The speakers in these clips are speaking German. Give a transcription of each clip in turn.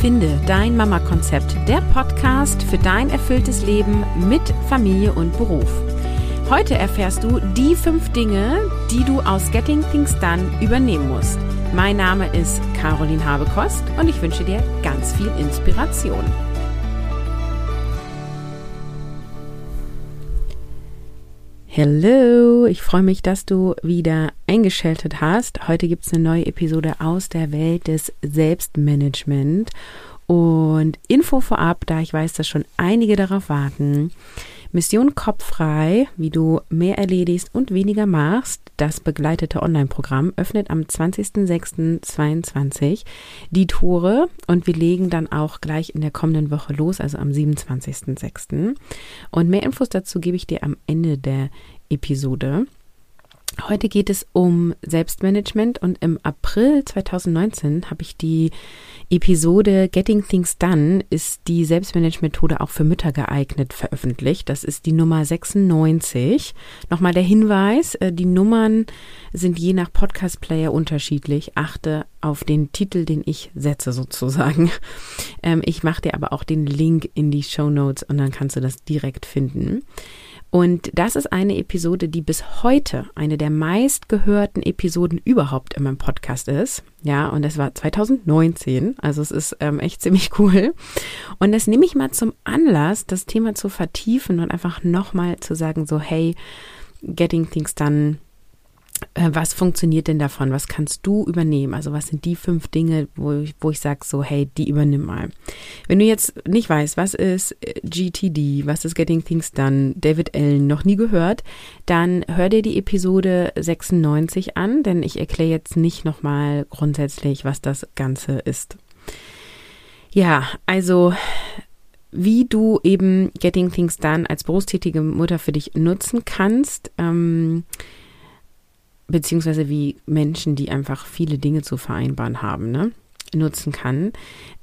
Finde dein Mama-Konzept, der Podcast für dein erfülltes Leben mit Familie und Beruf. Heute erfährst du die fünf Dinge, die du aus Getting Things Done übernehmen musst. Mein Name ist Caroline Habekost und ich wünsche dir ganz viel Inspiration. Hallo, ich freue mich, dass du wieder eingeschaltet hast. Heute gibt es eine neue Episode aus der Welt des Selbstmanagement. Und Info vorab, da ich weiß, dass schon einige darauf warten. Mission Kopffrei, wie du mehr erledigst und weniger machst, das begleitete Online-Programm öffnet am 20.06.22 die Tore und wir legen dann auch gleich in der kommenden Woche los, also am 27.06. Und mehr Infos dazu gebe ich dir am Ende der Episode. Heute geht es um Selbstmanagement und im April 2019 habe ich die Episode Getting Things Done ist die Selbstmanagement-Methode auch für Mütter geeignet veröffentlicht. Das ist die Nummer 96. Nochmal der Hinweis, äh, die Nummern sind je nach Podcast-Player unterschiedlich. Achte auf den Titel, den ich setze sozusagen. Ähm, ich mache dir aber auch den Link in die Show Notes und dann kannst du das direkt finden. Und das ist eine Episode, die bis heute eine der meistgehörten Episoden überhaupt in meinem Podcast ist. Ja, und das war 2019. Also es ist ähm, echt ziemlich cool. Und das nehme ich mal zum Anlass, das Thema zu vertiefen und einfach nochmal zu sagen, so, hey, Getting Things Done was funktioniert denn davon? Was kannst du übernehmen? Also was sind die fünf Dinge, wo ich, wo ich sage so, hey, die übernimm mal. Wenn du jetzt nicht weißt, was ist äh, GTD, was ist Getting Things Done, David Allen, noch nie gehört, dann hör dir die Episode 96 an, denn ich erkläre jetzt nicht nochmal grundsätzlich, was das Ganze ist. Ja, also wie du eben Getting Things Done als berufstätige Mutter für dich nutzen kannst. Ähm, beziehungsweise wie Menschen, die einfach viele Dinge zu vereinbaren haben, ne, nutzen kann.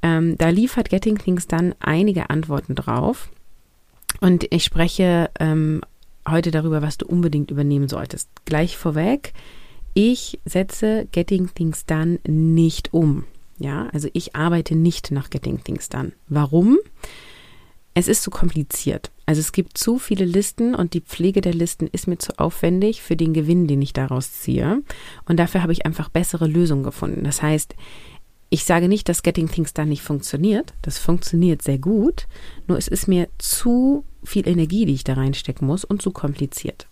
Ähm, da liefert Getting Things dann einige Antworten drauf. Und ich spreche ähm, heute darüber, was du unbedingt übernehmen solltest. Gleich vorweg, ich setze Getting Things Done nicht um. Ja, also ich arbeite nicht nach Getting Things Done. Warum? Es ist zu kompliziert. Also es gibt zu viele Listen und die Pflege der Listen ist mir zu aufwendig für den Gewinn, den ich daraus ziehe. Und dafür habe ich einfach bessere Lösungen gefunden. Das heißt, ich sage nicht, dass Getting Things da nicht funktioniert. Das funktioniert sehr gut. Nur es ist mir zu viel Energie, die ich da reinstecken muss und zu kompliziert.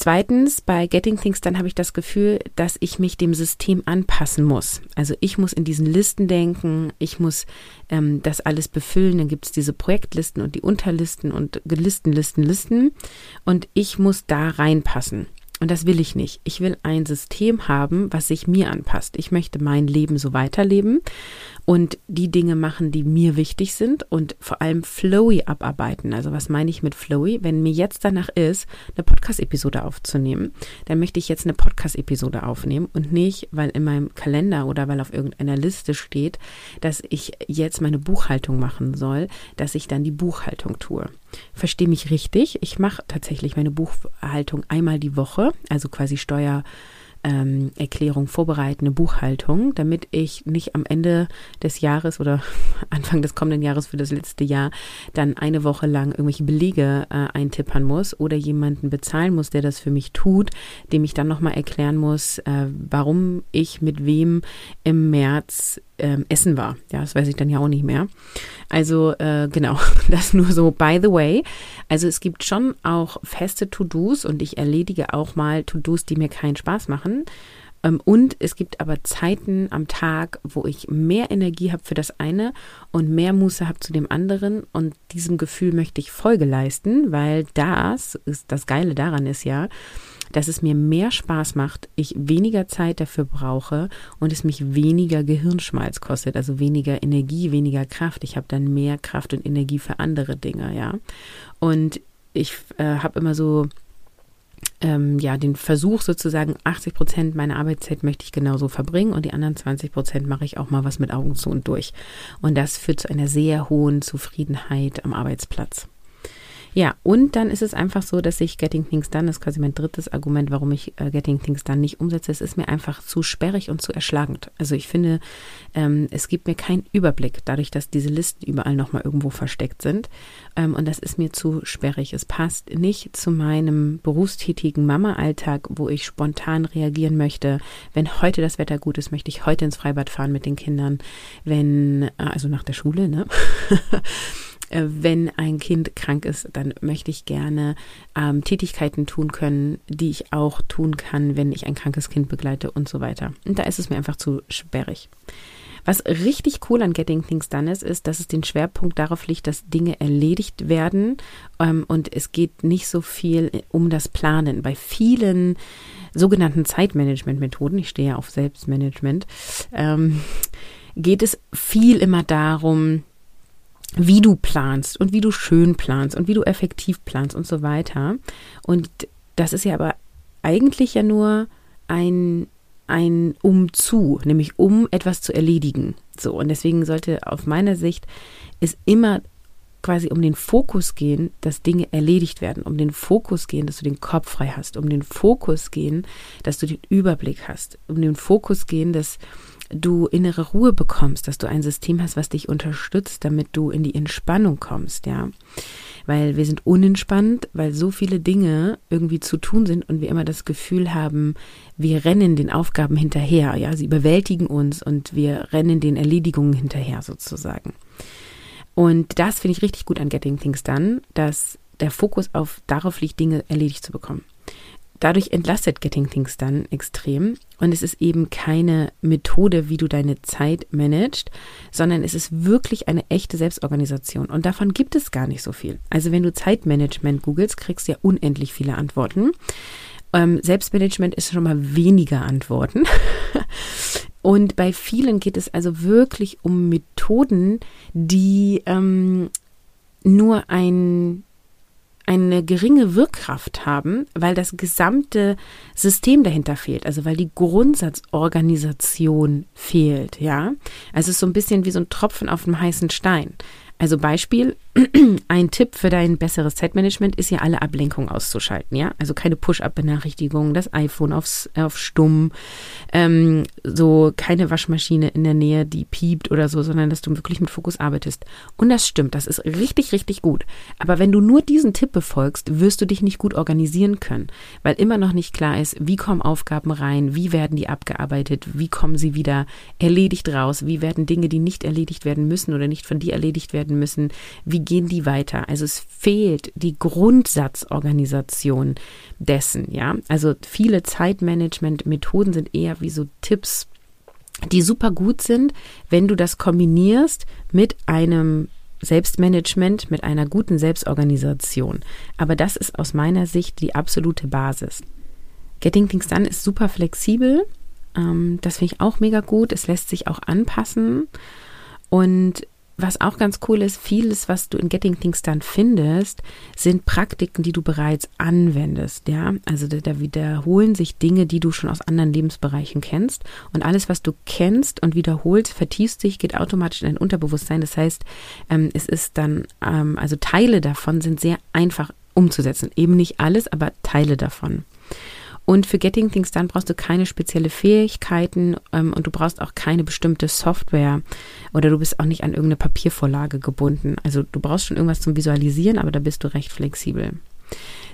Zweitens, bei Getting Things, dann habe ich das Gefühl, dass ich mich dem System anpassen muss. Also ich muss in diesen Listen denken, ich muss ähm, das alles befüllen. Dann gibt es diese Projektlisten und die Unterlisten und Listen, Listen, Listen. Und ich muss da reinpassen. Und das will ich nicht. Ich will ein System haben, was sich mir anpasst. Ich möchte mein Leben so weiterleben und die Dinge machen, die mir wichtig sind und vor allem flowy abarbeiten. Also was meine ich mit flowy? Wenn mir jetzt danach ist, eine Podcast-Episode aufzunehmen, dann möchte ich jetzt eine Podcast-Episode aufnehmen und nicht, weil in meinem Kalender oder weil auf irgendeiner Liste steht, dass ich jetzt meine Buchhaltung machen soll, dass ich dann die Buchhaltung tue. Verstehe mich richtig. Ich mache tatsächlich meine Buchhaltung einmal die Woche, also quasi Steuer ähm, Erklärung vorbereiten, eine Buchhaltung, damit ich nicht am Ende des Jahres oder Anfang des kommenden Jahres für das letzte Jahr dann eine Woche lang irgendwelche Belege äh, eintippern muss oder jemanden bezahlen muss, der das für mich tut, dem ich dann nochmal erklären muss, äh, warum ich mit wem im März ähm, essen war. Ja, das weiß ich dann ja auch nicht mehr. Also äh, genau, das nur so by the way. Also es gibt schon auch feste To-Dos und ich erledige auch mal To-Dos, die mir keinen Spaß machen. Ähm, und es gibt aber Zeiten am Tag, wo ich mehr Energie habe für das eine und mehr Muße habe zu dem anderen. Und diesem Gefühl möchte ich Folge leisten, weil das ist das Geile daran ist ja, dass es mir mehr Spaß macht, ich weniger Zeit dafür brauche und es mich weniger Gehirnschmalz kostet, also weniger Energie, weniger Kraft. Ich habe dann mehr Kraft und Energie für andere Dinge, ja. Und ich äh, habe immer so ähm, ja, den Versuch sozusagen, 80 Prozent meiner Arbeitszeit möchte ich genauso verbringen und die anderen 20 Prozent mache ich auch mal was mit Augen zu und durch. Und das führt zu einer sehr hohen Zufriedenheit am Arbeitsplatz. Ja, und dann ist es einfach so, dass ich Getting Things Done, das ist quasi mein drittes Argument, warum ich äh, Getting Things Done nicht umsetze. Es ist mir einfach zu sperrig und zu erschlagend. Also ich finde, ähm, es gibt mir keinen Überblick, dadurch, dass diese Listen überall nochmal irgendwo versteckt sind. Ähm, und das ist mir zu sperrig. Es passt nicht zu meinem berufstätigen Mama-Alltag, wo ich spontan reagieren möchte. Wenn heute das Wetter gut ist, möchte ich heute ins Freibad fahren mit den Kindern. Wenn, äh, also nach der Schule, ne? Äh, wenn ein Kind krank ist, dann möchte ich gerne ähm, Tätigkeiten tun können, die ich auch tun kann, wenn ich ein krankes Kind begleite und so weiter. Und da ist es mir einfach zu sperrig. Was richtig cool an Getting Things Done ist, ist, dass es den Schwerpunkt darauf liegt, dass Dinge erledigt werden ähm, und es geht nicht so viel um das Planen. Bei vielen sogenannten Zeitmanagement-Methoden, ich stehe ja auf Selbstmanagement, ähm, geht es viel immer darum, wie du planst und wie du schön planst und wie du effektiv planst und so weiter. Und das ist ja aber eigentlich ja nur ein, ein Umzu, nämlich um etwas zu erledigen. So, und deswegen sollte auf meiner Sicht es immer quasi um den Fokus gehen, dass Dinge erledigt werden, um den Fokus gehen, dass du den Kopf frei hast, um den Fokus gehen, dass du den Überblick hast, um den Fokus gehen, dass du innere Ruhe bekommst, dass du ein System hast, was dich unterstützt, damit du in die Entspannung kommst, ja. Weil wir sind unentspannt, weil so viele Dinge irgendwie zu tun sind und wir immer das Gefühl haben, wir rennen den Aufgaben hinterher, ja. Sie überwältigen uns und wir rennen den Erledigungen hinterher sozusagen. Und das finde ich richtig gut an Getting Things Done, dass der Fokus auf darauf liegt, Dinge erledigt zu bekommen. Dadurch entlastet Getting Things dann extrem und es ist eben keine Methode, wie du deine Zeit managst, sondern es ist wirklich eine echte Selbstorganisation und davon gibt es gar nicht so viel. Also wenn du Zeitmanagement googelst, kriegst du ja unendlich viele Antworten. Ähm, Selbstmanagement ist schon mal weniger Antworten. und bei vielen geht es also wirklich um Methoden, die ähm, nur ein eine geringe Wirkkraft haben, weil das gesamte System dahinter fehlt, also weil die Grundsatzorganisation fehlt, ja. Also es ist so ein bisschen wie so ein Tropfen auf dem heißen Stein. Also Beispiel, ein Tipp für dein besseres Zeitmanagement ist ja alle Ablenkungen auszuschalten, ja. Also keine Push-up-Benachrichtigungen, das iPhone aufs, auf stumm, ähm, so keine Waschmaschine in der Nähe, die piept oder so, sondern dass du wirklich mit Fokus arbeitest. Und das stimmt, das ist richtig, richtig gut. Aber wenn du nur diesen Tipp befolgst, wirst du dich nicht gut organisieren können, weil immer noch nicht klar ist, wie kommen Aufgaben rein, wie werden die abgearbeitet, wie kommen sie wieder erledigt raus, wie werden Dinge, die nicht erledigt werden müssen oder nicht von dir erledigt werden, werden müssen, wie gehen die weiter? Also es fehlt die Grundsatzorganisation dessen, ja. Also viele Zeitmanagement-Methoden sind eher wie so Tipps, die super gut sind, wenn du das kombinierst mit einem Selbstmanagement, mit einer guten Selbstorganisation. Aber das ist aus meiner Sicht die absolute Basis. Getting Things Done ist super flexibel. Ähm, das finde ich auch mega gut. Es lässt sich auch anpassen. Und was auch ganz cool ist, vieles, was du in Getting Things Done findest, sind Praktiken, die du bereits anwendest, ja. Also da, da, wiederholen sich Dinge, die du schon aus anderen Lebensbereichen kennst. Und alles, was du kennst und wiederholst, vertiefst sich, geht automatisch in dein Unterbewusstsein. Das heißt, ähm, es ist dann, ähm, also Teile davon sind sehr einfach umzusetzen. Eben nicht alles, aber Teile davon. Und für Getting Things Done brauchst du keine spezielle Fähigkeiten ähm, und du brauchst auch keine bestimmte Software oder du bist auch nicht an irgendeine Papiervorlage gebunden. Also du brauchst schon irgendwas zum Visualisieren, aber da bist du recht flexibel.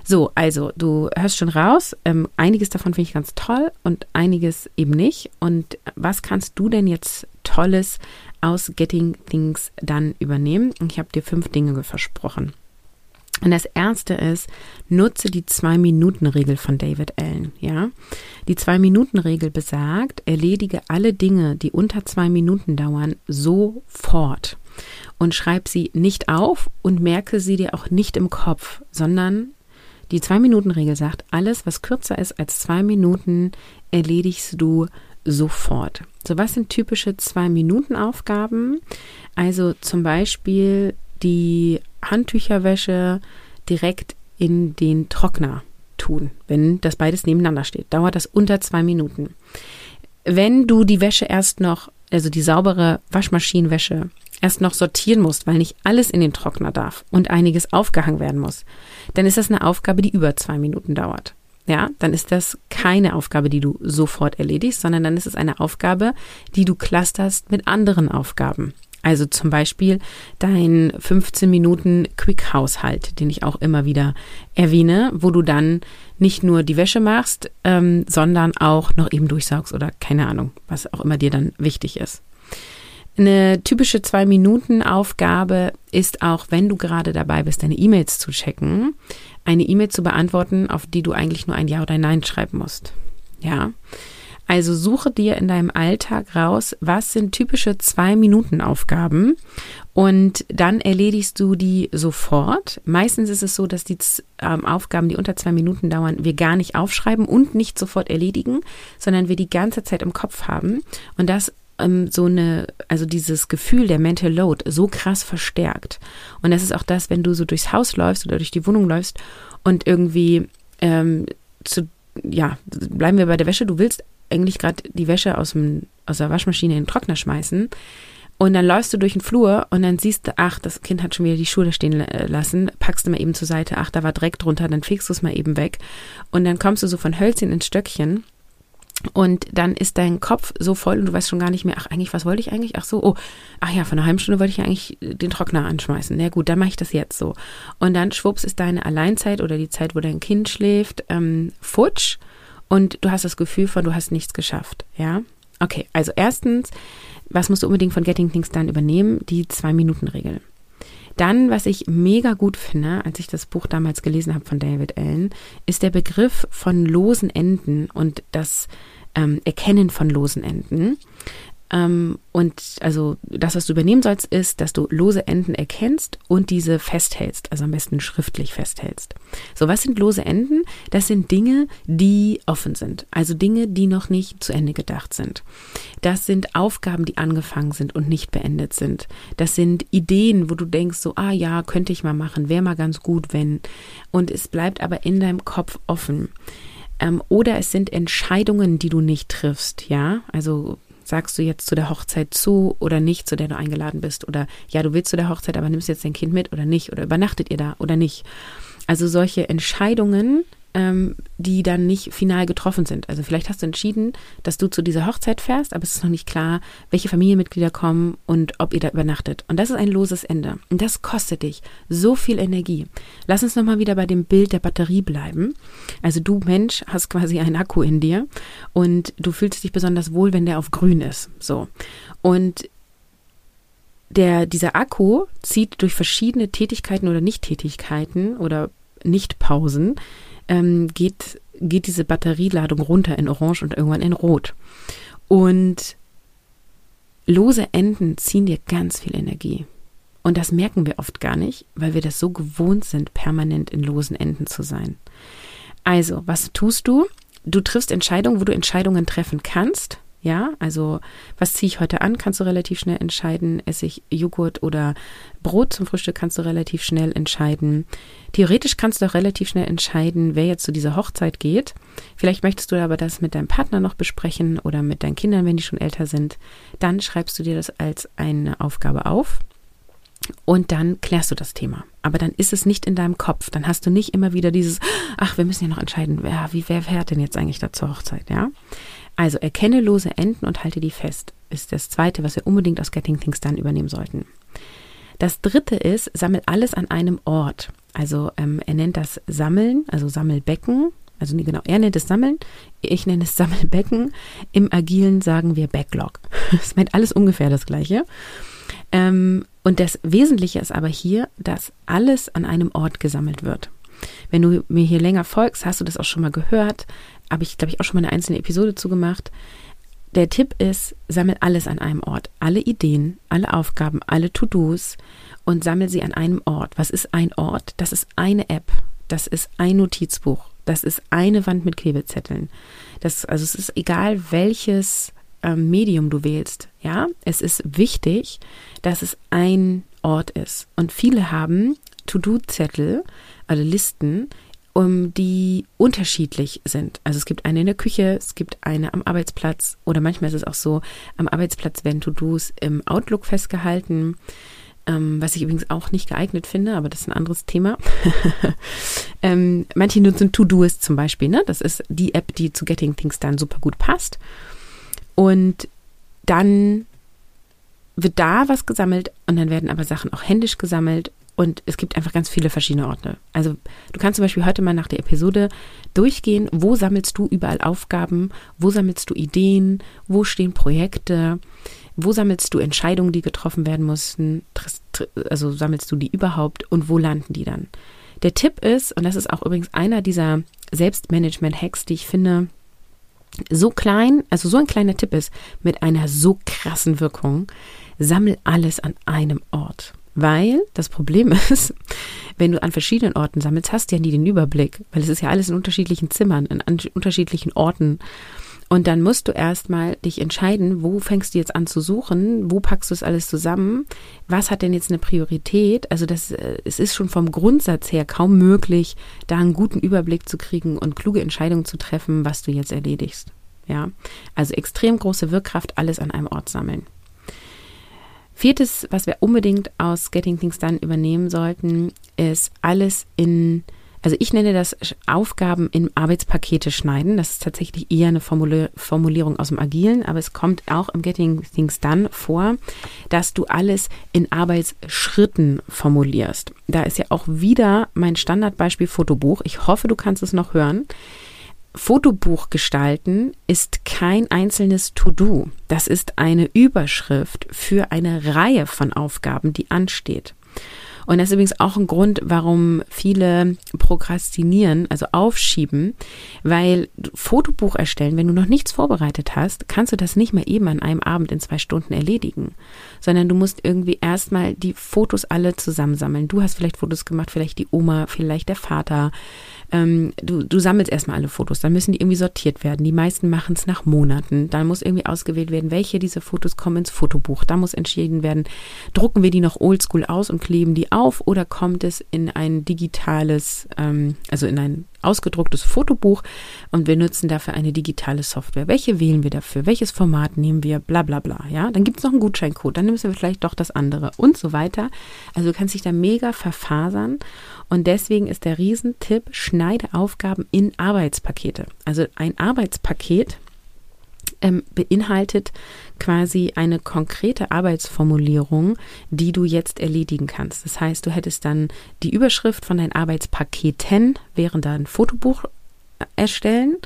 So, also du hörst schon raus, ähm, einiges davon finde ich ganz toll und einiges eben nicht. Und was kannst du denn jetzt Tolles aus Getting Things Done übernehmen? Ich habe dir fünf Dinge versprochen. Und das erste ist, nutze die Zwei-Minuten-Regel von David Allen, ja. Die Zwei-Minuten-Regel besagt, erledige alle Dinge, die unter zwei Minuten dauern, sofort. Und schreib sie nicht auf und merke sie dir auch nicht im Kopf, sondern die Zwei-Minuten-Regel sagt, alles, was kürzer ist als zwei Minuten, erledigst du sofort. So, was sind typische Zwei-Minuten-Aufgaben? Also zum Beispiel die Handtücherwäsche direkt in den Trockner tun, wenn das beides nebeneinander steht. Dauert das unter zwei Minuten. Wenn du die Wäsche erst noch, also die saubere Waschmaschinenwäsche, erst noch sortieren musst, weil nicht alles in den Trockner darf und einiges aufgehangen werden muss, dann ist das eine Aufgabe, die über zwei Minuten dauert. Ja, dann ist das keine Aufgabe, die du sofort erledigst, sondern dann ist es eine Aufgabe, die du clusterst mit anderen Aufgaben. Also zum Beispiel dein 15 Minuten Quick-Haushalt, den ich auch immer wieder erwähne, wo du dann nicht nur die Wäsche machst, ähm, sondern auch noch eben durchsaugst oder keine Ahnung, was auch immer dir dann wichtig ist. Eine typische Zwei-Minuten-Aufgabe ist auch, wenn du gerade dabei bist, deine E-Mails zu checken, eine E-Mail zu beantworten, auf die du eigentlich nur ein Ja oder ein Nein schreiben musst. Ja. Also suche dir in deinem Alltag raus, was sind typische Zwei-Minuten-Aufgaben und dann erledigst du die sofort. Meistens ist es so, dass die ähm, Aufgaben, die unter zwei Minuten dauern, wir gar nicht aufschreiben und nicht sofort erledigen, sondern wir die ganze Zeit im Kopf haben und das ähm, so eine, also dieses Gefühl der Mental Load so krass verstärkt. Und das ist auch das, wenn du so durchs Haus läufst oder durch die Wohnung läufst und irgendwie ähm, zu, ja, bleiben wir bei der Wäsche, du willst eigentlich gerade die Wäsche aus, dem, aus der Waschmaschine in den Trockner schmeißen. Und dann läufst du durch den Flur und dann siehst du, ach, das Kind hat schon wieder die Schuhe stehen äh, lassen, packst du mal eben zur Seite, ach, da war Dreck drunter, dann fegst du es mal eben weg. Und dann kommst du so von Hölzchen ins Stöckchen und dann ist dein Kopf so voll und du weißt schon gar nicht mehr, ach, eigentlich, was wollte ich eigentlich? Ach so, oh, ach ja, von einer halben Stunde wollte ich eigentlich den Trockner anschmeißen. Na gut, dann mache ich das jetzt so. Und dann schwupps ist deine Alleinzeit oder die Zeit, wo dein Kind schläft, ähm, futsch und du hast das Gefühl von, du hast nichts geschafft, ja? Okay, also erstens, was musst du unbedingt von Getting Things Done übernehmen? Die Zwei-Minuten-Regel. Dann, was ich mega gut finde, als ich das Buch damals gelesen habe von David Allen, ist der Begriff von losen Enden und das ähm, Erkennen von losen Enden. Ähm, und also das, was du übernehmen sollst, ist, dass du lose Enden erkennst und diese festhältst, also am besten schriftlich festhältst. So, was sind lose Enden? Das sind Dinge, die offen sind, also Dinge, die noch nicht zu Ende gedacht sind. Das sind Aufgaben, die angefangen sind und nicht beendet sind. Das sind Ideen, wo du denkst, so, ah ja, könnte ich mal machen, wäre mal ganz gut, wenn. Und es bleibt aber in deinem Kopf offen. Ähm, oder es sind Entscheidungen, die du nicht triffst, ja. Also sagst du jetzt zu der Hochzeit zu oder nicht, zu der du eingeladen bist? Oder ja, du willst zu der Hochzeit, aber nimmst jetzt dein Kind mit oder nicht? Oder übernachtet ihr da oder nicht? Also solche Entscheidungen, ähm, die dann nicht final getroffen sind. Also vielleicht hast du entschieden, dass du zu dieser Hochzeit fährst, aber es ist noch nicht klar, welche Familienmitglieder kommen und ob ihr da übernachtet. Und das ist ein loses Ende. Und das kostet dich so viel Energie. Lass uns nochmal wieder bei dem Bild der Batterie bleiben. Also du Mensch hast quasi einen Akku in dir und du fühlst dich besonders wohl, wenn der auf grün ist. So. Und der, dieser Akku zieht durch verschiedene Tätigkeiten oder Nichttätigkeiten oder Nichtpausen ähm, geht, geht diese Batterieladung runter in Orange und irgendwann in Rot. Und lose Enden ziehen dir ganz viel Energie. Und das merken wir oft gar nicht, weil wir das so gewohnt sind, permanent in losen Enden zu sein. Also, was tust du? Du triffst Entscheidungen, wo du Entscheidungen treffen kannst ja, also was ziehe ich heute an, kannst du relativ schnell entscheiden. Esse ich Joghurt oder Brot zum Frühstück, kannst du relativ schnell entscheiden. Theoretisch kannst du auch relativ schnell entscheiden, wer jetzt zu dieser Hochzeit geht. Vielleicht möchtest du aber das mit deinem Partner noch besprechen oder mit deinen Kindern, wenn die schon älter sind. Dann schreibst du dir das als eine Aufgabe auf. Und dann klärst du das Thema. Aber dann ist es nicht in deinem Kopf. Dann hast du nicht immer wieder dieses, ach, wir müssen ja noch entscheiden, wer, wie, wer fährt denn jetzt eigentlich da zur Hochzeit, ja? Also erkenne lose Enden und halte die fest, ist das zweite, was wir unbedingt aus Getting Things Done übernehmen sollten. Das dritte ist, sammel alles an einem Ort. Also ähm, er nennt das Sammeln, also Sammelbecken. Also nee, genau, er nennt es Sammeln, ich nenne es Sammelbecken. Im Agilen sagen wir Backlog. Das meint alles ungefähr das Gleiche. Ähm, und das Wesentliche ist aber hier, dass alles an einem Ort gesammelt wird. Wenn du mir hier länger folgst, hast du das auch schon mal gehört habe ich, glaube ich, auch schon mal eine einzelne Episode zugemacht. Der Tipp ist, sammel alles an einem Ort. Alle Ideen, alle Aufgaben, alle To-Dos und sammel sie an einem Ort. Was ist ein Ort? Das ist eine App. Das ist ein Notizbuch. Das ist eine Wand mit Klebezetteln. Das, also es ist egal, welches ähm, Medium du wählst. Ja, es ist wichtig, dass es ein Ort ist. Und viele haben To-Do-Zettel, also Listen, um, die unterschiedlich sind. Also es gibt eine in der Küche, es gibt eine am Arbeitsplatz oder manchmal ist es auch so, am Arbeitsplatz werden To-Dos im Outlook festgehalten, ähm, was ich übrigens auch nicht geeignet finde, aber das ist ein anderes Thema. ähm, manche nutzen To-Doist zum Beispiel, ne? Das ist die App, die zu Getting Things dann super gut passt. Und dann wird da was gesammelt und dann werden aber Sachen auch händisch gesammelt und es gibt einfach ganz viele verschiedene Orte. Also du kannst zum Beispiel heute mal nach der Episode durchgehen, wo sammelst du überall Aufgaben, wo sammelst du Ideen, wo stehen Projekte, wo sammelst du Entscheidungen, die getroffen werden mussten, also sammelst du die überhaupt und wo landen die dann. Der Tipp ist, und das ist auch übrigens einer dieser Selbstmanagement-Hacks, die ich finde, so klein, also so ein kleiner Tipp ist, mit einer so krassen Wirkung, sammel alles an einem Ort. Weil das Problem ist, wenn du an verschiedenen Orten sammelst, hast du ja nie den Überblick, weil es ist ja alles in unterschiedlichen Zimmern, in unterschiedlichen Orten. Und dann musst du erstmal dich entscheiden, wo fängst du jetzt an zu suchen, wo packst du es alles zusammen, was hat denn jetzt eine Priorität? Also das, äh, es ist schon vom Grundsatz her kaum möglich, da einen guten Überblick zu kriegen und kluge Entscheidungen zu treffen, was du jetzt erledigst. Ja, also extrem große Wirkkraft, alles an einem Ort sammeln. Viertes, was wir unbedingt aus Getting Things Done übernehmen sollten, ist alles in, also ich nenne das Aufgaben in Arbeitspakete schneiden. Das ist tatsächlich eher eine Formulierung aus dem Agilen, aber es kommt auch im Getting Things Done vor, dass du alles in Arbeitsschritten formulierst. Da ist ja auch wieder mein Standardbeispiel Fotobuch. Ich hoffe, du kannst es noch hören. Fotobuch gestalten ist kein einzelnes To-Do. Das ist eine Überschrift für eine Reihe von Aufgaben, die ansteht. Und das ist übrigens auch ein Grund, warum viele prokrastinieren, also aufschieben, weil Fotobuch erstellen, wenn du noch nichts vorbereitet hast, kannst du das nicht mehr eben an einem Abend in zwei Stunden erledigen, sondern du musst irgendwie erstmal die Fotos alle zusammensammeln. Du hast vielleicht Fotos gemacht, vielleicht die Oma, vielleicht der Vater, ähm, du, du sammelst erstmal alle Fotos, dann müssen die irgendwie sortiert werden. Die meisten machen es nach Monaten. Dann muss irgendwie ausgewählt werden, welche dieser Fotos kommen ins Fotobuch. Da muss entschieden werden, drucken wir die noch oldschool aus und kleben die auf oder kommt es in ein digitales, ähm, also in ein ausgedrucktes Fotobuch und wir nutzen dafür eine digitale Software. Welche wählen wir dafür? Welches Format nehmen wir? Bla bla bla. Ja, dann gibt es noch einen Gutscheincode, dann nimmst du vielleicht doch das andere und so weiter. Also du kannst dich da mega verfasern und deswegen ist der Riesentipp, schneide Aufgaben in Arbeitspakete. Also ein Arbeitspaket ähm, beinhaltet quasi eine konkrete Arbeitsformulierung, die du jetzt erledigen kannst. Das heißt, du hättest dann die Überschrift von deinen Arbeitspaketen während dein Fotobuch äh, erstellen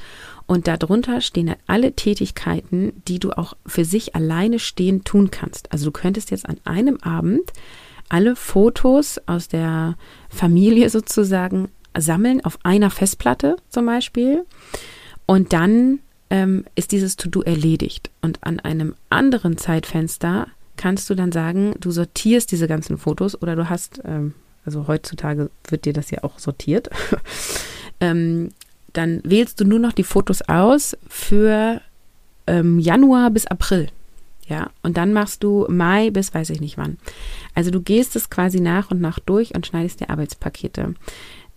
und darunter stehen alle Tätigkeiten, die du auch für sich alleine stehend tun kannst. Also du könntest jetzt an einem Abend alle Fotos aus der Familie sozusagen sammeln auf einer Festplatte zum Beispiel und dann ähm, ist dieses To-Do erledigt. Und an einem anderen Zeitfenster kannst du dann sagen, du sortierst diese ganzen Fotos oder du hast, ähm, also heutzutage wird dir das ja auch sortiert, ähm, dann wählst du nur noch die Fotos aus für ähm, Januar bis April. Ja, und dann machst du Mai bis weiß ich nicht wann. Also du gehst es quasi nach und nach durch und schneidest die Arbeitspakete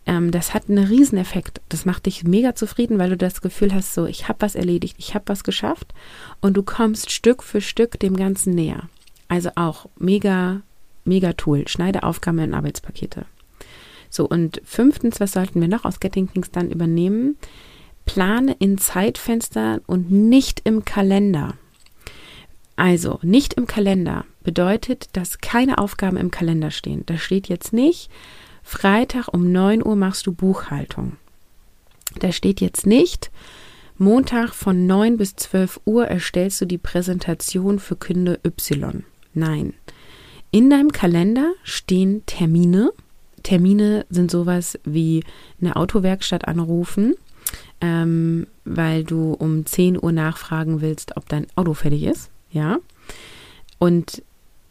ähm, das hat einen Rieseneffekt. Das macht dich mega zufrieden, weil du das Gefühl hast, so, ich habe was erledigt, ich habe was geschafft und du kommst Stück für Stück dem Ganzen näher. Also auch mega, mega Tool. Schneide Aufgaben in Arbeitspakete. So, und fünftens, was sollten wir noch aus Getting Things dann übernehmen? Plane in Zeitfenstern und nicht im Kalender. Also, nicht im Kalender bedeutet, dass keine Aufgaben im Kalender stehen. Da steht jetzt nicht, Freitag um 9 Uhr machst du Buchhaltung. Da steht jetzt nicht, Montag von 9 bis 12 Uhr erstellst du die Präsentation für Kunde Y. Nein. In deinem Kalender stehen Termine. Termine sind sowas wie eine Autowerkstatt anrufen, ähm, weil du um 10 Uhr nachfragen willst, ob dein Auto fertig ist. Ja. Und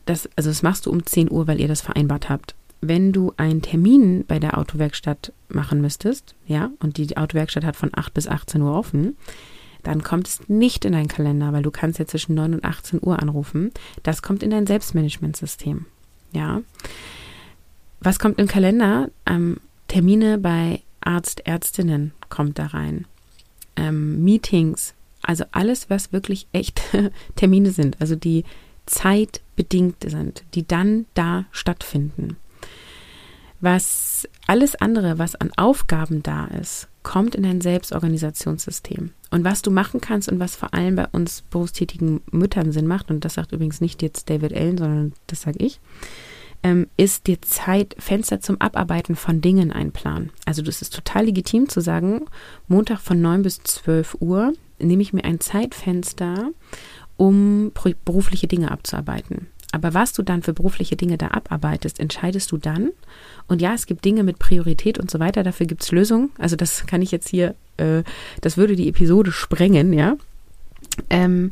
das, also das machst du um 10 Uhr, weil ihr das vereinbart habt wenn du einen Termin bei der Autowerkstatt machen müsstest, ja, und die Autowerkstatt hat von 8 bis 18 Uhr offen, dann kommt es nicht in deinen Kalender, weil du kannst ja zwischen 9 und 18 Uhr anrufen. Das kommt in dein Selbstmanagementsystem, ja. Was kommt im Kalender? Ähm, Termine bei Arzt, Ärztinnen kommt da rein. Ähm, Meetings, also alles, was wirklich echt Termine sind, also die zeitbedingt sind, die dann da stattfinden. Was alles andere, was an Aufgaben da ist, kommt in dein Selbstorganisationssystem. Und was du machen kannst und was vor allem bei uns berufstätigen Müttern Sinn macht, und das sagt übrigens nicht jetzt David Allen, sondern das sage ich, ähm, ist dir Zeitfenster zum Abarbeiten von Dingen einplanen. Also das ist total legitim zu sagen, Montag von 9 bis 12 Uhr nehme ich mir ein Zeitfenster, um berufliche Dinge abzuarbeiten. Aber was du dann für berufliche Dinge da abarbeitest, entscheidest du dann. Und ja, es gibt Dinge mit Priorität und so weiter, dafür gibt es Lösungen. Also das kann ich jetzt hier, äh, das würde die Episode sprengen, ja. Ähm,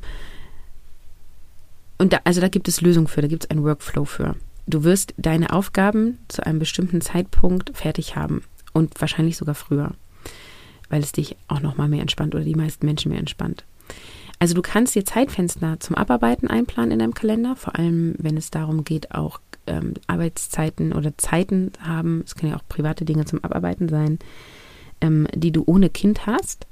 und da, also da gibt es Lösungen für, da gibt es einen Workflow für. Du wirst deine Aufgaben zu einem bestimmten Zeitpunkt fertig haben und wahrscheinlich sogar früher, weil es dich auch noch mal mehr entspannt oder die meisten Menschen mehr entspannt. Also du kannst dir Zeitfenster zum Abarbeiten einplanen in deinem Kalender, vor allem wenn es darum geht, auch ähm, Arbeitszeiten oder Zeiten haben, es können ja auch private Dinge zum Abarbeiten sein, ähm, die du ohne Kind hast.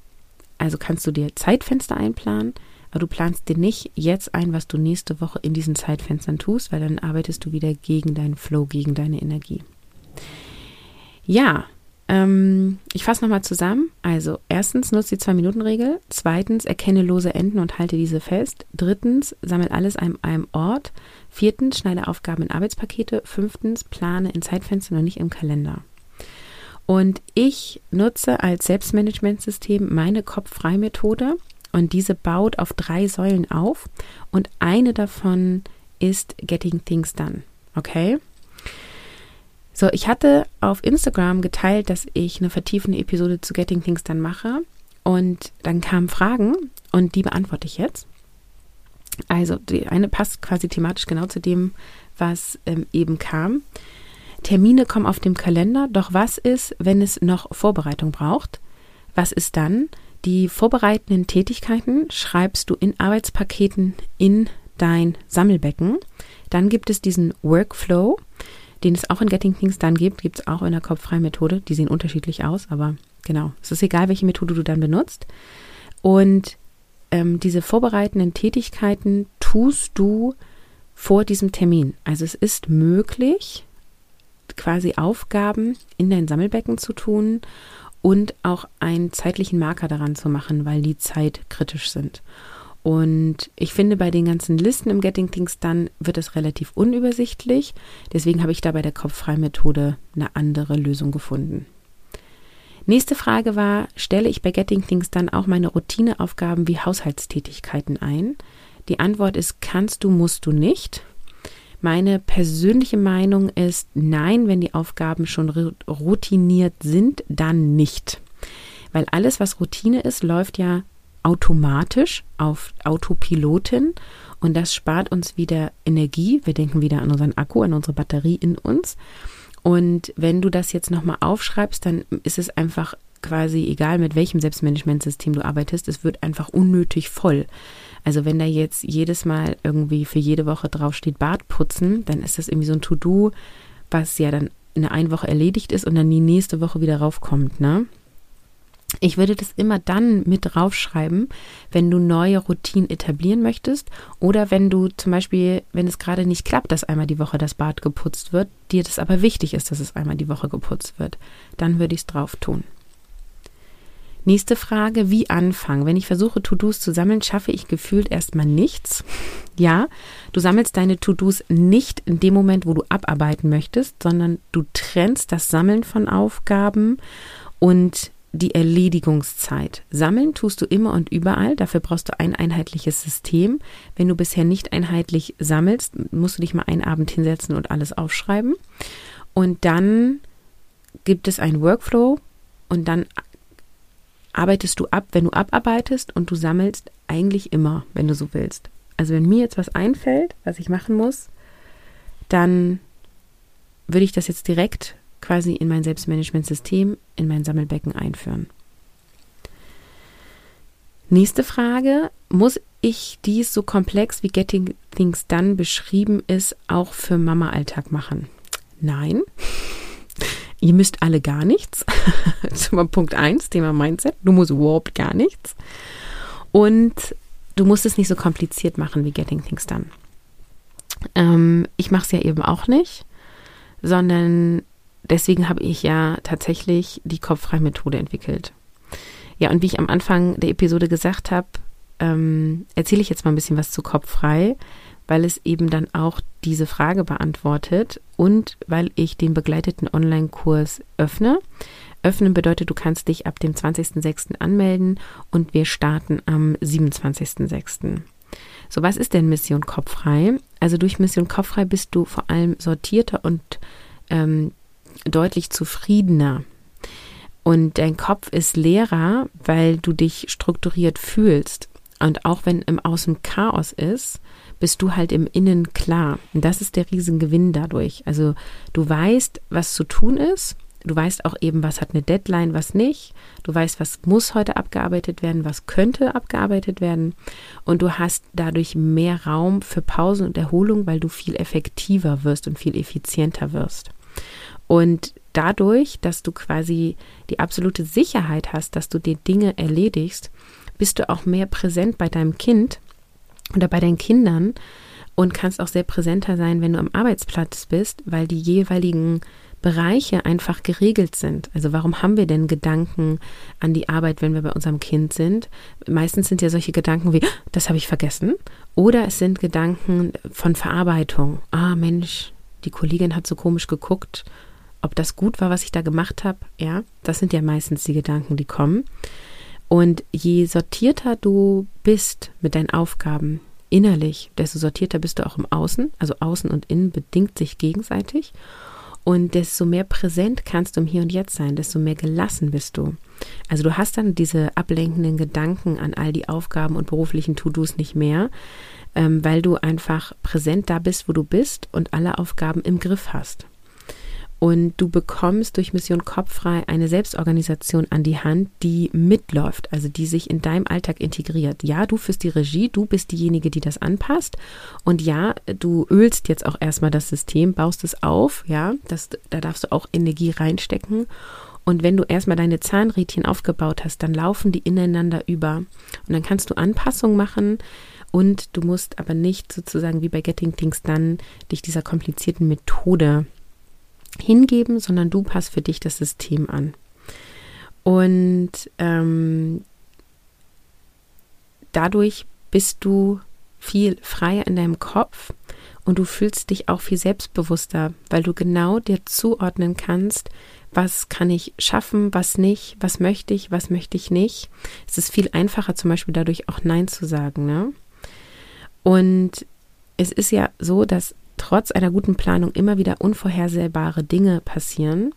Also kannst du dir Zeitfenster einplanen, aber du planst dir nicht jetzt ein, was du nächste Woche in diesen Zeitfenstern tust, weil dann arbeitest du wieder gegen deinen Flow, gegen deine Energie. Ja, ähm, ich fasse nochmal zusammen. Also, erstens, nutze die Zwei-Minuten-Regel. Zweitens, erkenne lose Enden und halte diese fest. Drittens, sammle alles an einem Ort. Viertens, schneide Aufgaben in Arbeitspakete. Fünftens, plane in Zeitfenstern und nicht im Kalender. Und ich nutze als Selbstmanagementsystem meine Kopf-Frei-Methode und diese baut auf drei Säulen auf und eine davon ist Getting Things Done. Okay? So, ich hatte auf Instagram geteilt, dass ich eine vertiefende Episode zu Getting Things dann mache. Und dann kamen Fragen und die beantworte ich jetzt. Also, die eine passt quasi thematisch genau zu dem, was ähm, eben kam. Termine kommen auf dem Kalender, doch was ist, wenn es noch Vorbereitung braucht? Was ist dann? Die vorbereitenden Tätigkeiten schreibst du in Arbeitspaketen in dein Sammelbecken. Dann gibt es diesen Workflow den es auch in Getting Things Done gibt, gibt es auch in der kopffreien Methode. Die sehen unterschiedlich aus, aber genau, es ist egal, welche Methode du dann benutzt. Und ähm, diese vorbereitenden Tätigkeiten tust du vor diesem Termin. Also es ist möglich, quasi Aufgaben in dein Sammelbecken zu tun und auch einen zeitlichen Marker daran zu machen, weil die Zeit kritisch sind. Und ich finde, bei den ganzen Listen im Getting Things Done wird es relativ unübersichtlich. Deswegen habe ich da bei der Kopffrei-Methode eine andere Lösung gefunden. Nächste Frage war, stelle ich bei Getting Things Done auch meine Routineaufgaben wie Haushaltstätigkeiten ein? Die Antwort ist, kannst du, musst du nicht. Meine persönliche Meinung ist, nein, wenn die Aufgaben schon routiniert sind, dann nicht. Weil alles, was Routine ist, läuft ja automatisch auf Autopilotin und das spart uns wieder Energie. Wir denken wieder an unseren Akku, an unsere Batterie in uns. Und wenn du das jetzt nochmal aufschreibst, dann ist es einfach quasi egal, mit welchem Selbstmanagementsystem du arbeitest, es wird einfach unnötig voll. Also wenn da jetzt jedes Mal irgendwie für jede Woche draufsteht Bad putzen, dann ist das irgendwie so ein To-Do, was ja dann in der Woche erledigt ist und dann die nächste Woche wieder raufkommt, ne? Ich würde das immer dann mit draufschreiben, wenn du neue Routinen etablieren möchtest oder wenn du zum Beispiel, wenn es gerade nicht klappt, dass einmal die Woche das Bad geputzt wird, dir das aber wichtig ist, dass es einmal die Woche geputzt wird, dann würde ich es drauf tun. Nächste Frage, wie anfangen? Wenn ich versuche, To-Dos zu sammeln, schaffe ich gefühlt erstmal nichts. Ja, du sammelst deine To-Dos nicht in dem Moment, wo du abarbeiten möchtest, sondern du trennst das Sammeln von Aufgaben und die Erledigungszeit. Sammeln tust du immer und überall. Dafür brauchst du ein einheitliches System. Wenn du bisher nicht einheitlich sammelst, musst du dich mal einen Abend hinsetzen und alles aufschreiben. Und dann gibt es einen Workflow und dann arbeitest du ab, wenn du abarbeitest und du sammelst eigentlich immer, wenn du so willst. Also wenn mir jetzt was einfällt, was ich machen muss, dann würde ich das jetzt direkt quasi in mein Selbstmanagementsystem, in mein Sammelbecken einführen. Nächste Frage, muss ich dies so komplex wie Getting Things Done beschrieben ist, auch für Mama-Alltag machen? Nein. Ihr müsst alle gar nichts. Punkt 1, Thema Mindset. Du musst überhaupt gar nichts. Und du musst es nicht so kompliziert machen wie Getting Things Done. Ähm, ich mache es ja eben auch nicht, sondern deswegen habe ich ja tatsächlich die Kopffrei-Methode entwickelt. Ja, und wie ich am Anfang der Episode gesagt habe, ähm, erzähle ich jetzt mal ein bisschen was zu Kopffrei, weil es eben dann auch diese Frage beantwortet und weil ich den begleiteten Online-Kurs öffne. Öffnen bedeutet, du kannst dich ab dem 20.06. anmelden und wir starten am 27.06. So, was ist denn Mission Kopffrei? Also durch Mission Kopffrei bist du vor allem sortierter und ähm, deutlich zufriedener. Und dein Kopf ist leerer, weil du dich strukturiert fühlst. Und auch wenn im Außen Chaos ist, bist du halt im Innen klar. Und das ist der Riesengewinn dadurch. Also du weißt, was zu tun ist. Du weißt auch eben, was hat eine Deadline, was nicht. Du weißt, was muss heute abgearbeitet werden, was könnte abgearbeitet werden. Und du hast dadurch mehr Raum für Pausen und Erholung, weil du viel effektiver wirst und viel effizienter wirst. Und dadurch, dass du quasi die absolute Sicherheit hast, dass du die Dinge erledigst, bist du auch mehr präsent bei deinem Kind oder bei deinen Kindern und kannst auch sehr präsenter sein, wenn du am Arbeitsplatz bist, weil die jeweiligen Bereiche einfach geregelt sind. Also warum haben wir denn Gedanken an die Arbeit, wenn wir bei unserem Kind sind? Meistens sind ja solche Gedanken wie, das habe ich vergessen. Oder es sind Gedanken von Verarbeitung. Ah Mensch, die Kollegin hat so komisch geguckt, ob das gut war, was ich da gemacht habe. Ja, das sind ja meistens die Gedanken, die kommen. Und je sortierter du bist mit deinen Aufgaben innerlich, desto sortierter bist du auch im Außen. Also Außen und Innen bedingt sich gegenseitig. Und desto mehr präsent kannst du im Hier und Jetzt sein, desto mehr gelassen bist du. Also du hast dann diese ablenkenden Gedanken an all die Aufgaben und beruflichen To-Dos nicht mehr, ähm, weil du einfach präsent da bist, wo du bist und alle Aufgaben im Griff hast. Und du bekommst durch Mission Kopffrei eine Selbstorganisation an die Hand, die mitläuft, also die sich in deinem Alltag integriert. Ja, du führst die Regie, du bist diejenige, die das anpasst. Und ja, du ölst jetzt auch erstmal das System, baust es auf, ja, das, da darfst du auch Energie reinstecken. Und wenn du erstmal deine Zahnrädchen aufgebaut hast, dann laufen die ineinander über. Und dann kannst du Anpassungen machen. Und du musst aber nicht sozusagen wie bei Getting Things dann dich dieser komplizierten Methode hingeben, sondern du passt für dich das System an. Und ähm, dadurch bist du viel freier in deinem Kopf und du fühlst dich auch viel selbstbewusster, weil du genau dir zuordnen kannst, was kann ich schaffen, was nicht, was möchte ich, was möchte ich nicht. Es ist viel einfacher, zum Beispiel dadurch auch Nein zu sagen. Ne? Und es ist ja so, dass trotz einer guten Planung immer wieder unvorhersehbare Dinge passieren.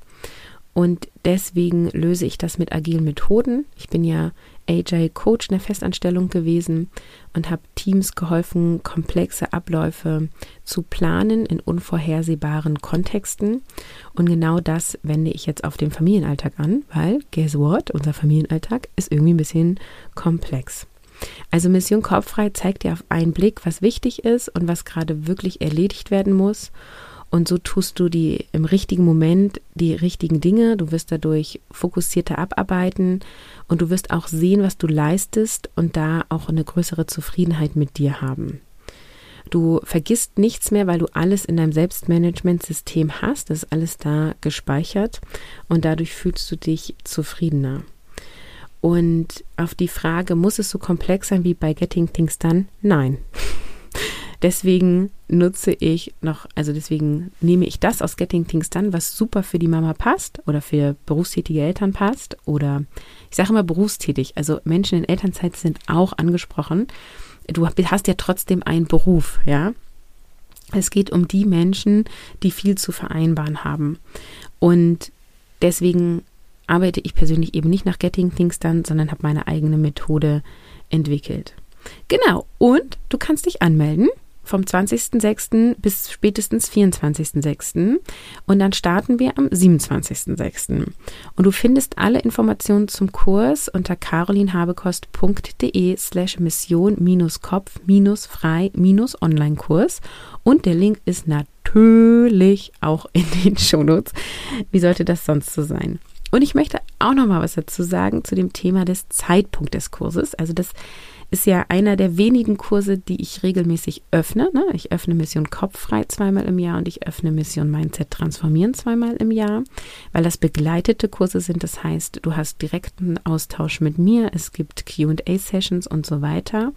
Und deswegen löse ich das mit agilen Methoden. Ich bin ja AJ-Coach in der Festanstellung gewesen und habe Teams geholfen, komplexe Abläufe zu planen in unvorhersehbaren Kontexten. Und genau das wende ich jetzt auf den Familienalltag an, weil, guess what, unser Familienalltag ist irgendwie ein bisschen komplex. Also Mission Kopffrei zeigt dir auf einen Blick, was wichtig ist und was gerade wirklich erledigt werden muss. Und so tust du die im richtigen Moment die richtigen Dinge. Du wirst dadurch fokussierter abarbeiten und du wirst auch sehen, was du leistest und da auch eine größere Zufriedenheit mit dir haben. Du vergisst nichts mehr, weil du alles in deinem Selbstmanagementsystem hast. Das ist alles da gespeichert und dadurch fühlst du dich zufriedener. Und auf die Frage, muss es so komplex sein wie bei Getting Things Done? Nein. deswegen nutze ich noch, also deswegen nehme ich das aus Getting Things Done, was super für die Mama passt oder für berufstätige Eltern passt oder ich sage immer berufstätig, also Menschen in Elternzeit sind auch angesprochen. Du hast ja trotzdem einen Beruf, ja. Es geht um die Menschen, die viel zu vereinbaren haben. Und deswegen arbeite ich persönlich eben nicht nach Getting Things Done, sondern habe meine eigene Methode entwickelt. Genau, und du kannst dich anmelden vom 20.06. bis spätestens 24.06. Und dann starten wir am 27.06. Und du findest alle Informationen zum Kurs unter carolinhabekost.de slash mission-kopf-frei-online-Kurs. Und der Link ist natürlich auch in den Shownotes. Wie sollte das sonst so sein? Und ich möchte auch noch mal was dazu sagen zu dem Thema des Zeitpunkts des Kurses. Also das ist ja einer der wenigen Kurse, die ich regelmäßig öffne. Ne? Ich öffne Mission Kopffrei zweimal im Jahr und ich öffne Mission Mindset Transformieren zweimal im Jahr, weil das begleitete Kurse sind. Das heißt, du hast direkten Austausch mit mir, es gibt QA-Sessions und so weiter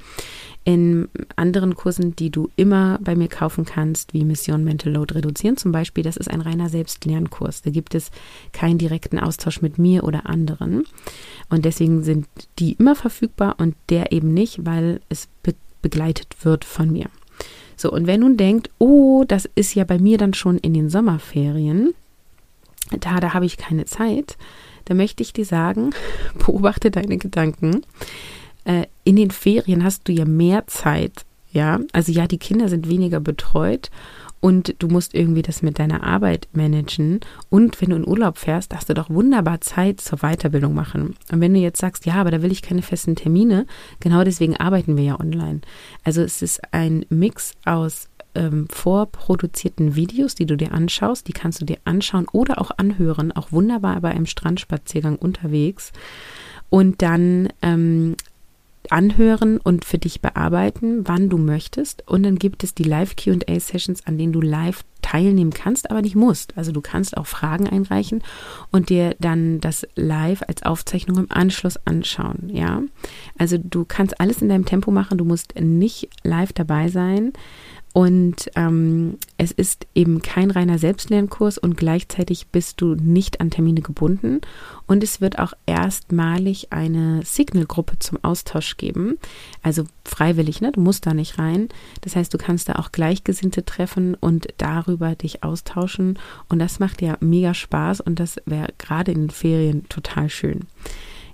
in anderen Kursen, die du immer bei mir kaufen kannst, wie Mission Mental Load reduzieren zum Beispiel, das ist ein reiner Selbstlernkurs. Da gibt es keinen direkten Austausch mit mir oder anderen. Und deswegen sind die immer verfügbar und der eben nicht, weil es be begleitet wird von mir. So, und wer nun denkt, oh, das ist ja bei mir dann schon in den Sommerferien, da, da habe ich keine Zeit, da möchte ich dir sagen, beobachte deine Gedanken äh, in den Ferien hast du ja mehr Zeit, ja. Also ja, die Kinder sind weniger betreut und du musst irgendwie das mit deiner Arbeit managen. Und wenn du in Urlaub fährst, hast du doch wunderbar Zeit zur Weiterbildung machen. Und wenn du jetzt sagst, ja, aber da will ich keine festen Termine, genau deswegen arbeiten wir ja online. Also es ist ein Mix aus ähm, vorproduzierten Videos, die du dir anschaust, die kannst du dir anschauen oder auch anhören, auch wunderbar bei einem Strandspaziergang unterwegs. Und dann ähm, anhören und für dich bearbeiten, wann du möchtest. Und dann gibt es die Live-QA-Sessions, an denen du live teilnehmen kannst, aber nicht musst. Also du kannst auch Fragen einreichen und dir dann das live als Aufzeichnung im Anschluss anschauen. Ja, also du kannst alles in deinem Tempo machen. Du musst nicht live dabei sein. Und ähm, es ist eben kein reiner Selbstlernkurs und gleichzeitig bist du nicht an Termine gebunden. Und es wird auch erstmalig eine Signal-Gruppe zum Austausch geben. Also freiwillig, ne? Du musst da nicht rein. Das heißt, du kannst da auch Gleichgesinnte treffen und darüber dich austauschen. Und das macht ja mega Spaß und das wäre gerade in den Ferien total schön.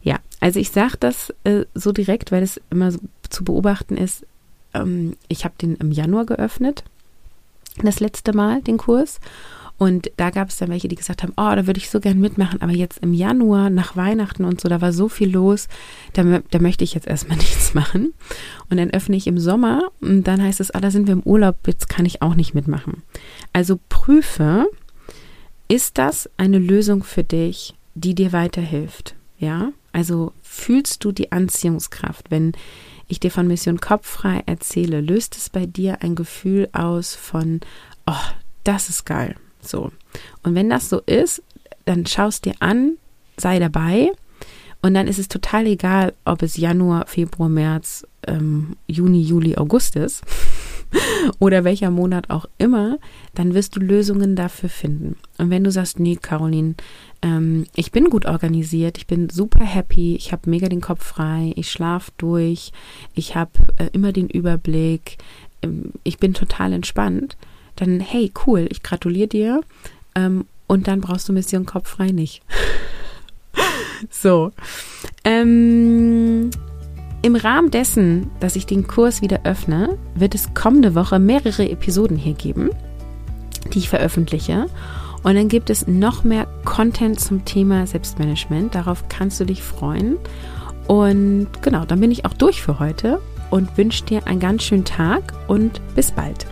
Ja, also ich sage das äh, so direkt, weil es immer so zu beobachten ist, ähm, ich habe den im Januar geöffnet, das letzte Mal, den Kurs. Und da gab es dann welche, die gesagt haben, oh, da würde ich so gern mitmachen, aber jetzt im Januar, nach Weihnachten und so, da war so viel los, da, da möchte ich jetzt erstmal nichts machen. Und dann öffne ich im Sommer und dann heißt es, ah, da sind wir im Urlaub, jetzt kann ich auch nicht mitmachen. Also prüfe, ist das eine Lösung für dich, die dir weiterhilft? Ja, also fühlst du die Anziehungskraft, wenn ich dir von Mission Kopffrei erzähle, löst es bei dir ein Gefühl aus von, oh, das ist geil. So. Und wenn das so ist, dann schaust dir an, sei dabei. Und dann ist es total egal, ob es Januar, Februar, März, ähm, Juni, Juli, August ist oder welcher Monat auch immer, dann wirst du Lösungen dafür finden. Und wenn du sagst, nee, Caroline, ähm, ich bin gut organisiert, ich bin super happy, ich habe mega den Kopf frei, ich schlafe durch, ich habe äh, immer den Überblick, ähm, ich bin total entspannt, dann hey, cool, ich gratuliere dir ähm, und dann brauchst du Mission Kopf frei nicht. so. Ähm, im Rahmen dessen, dass ich den Kurs wieder öffne, wird es kommende Woche mehrere Episoden hier geben, die ich veröffentliche. Und dann gibt es noch mehr Content zum Thema Selbstmanagement. Darauf kannst du dich freuen. Und genau, dann bin ich auch durch für heute und wünsche dir einen ganz schönen Tag und bis bald.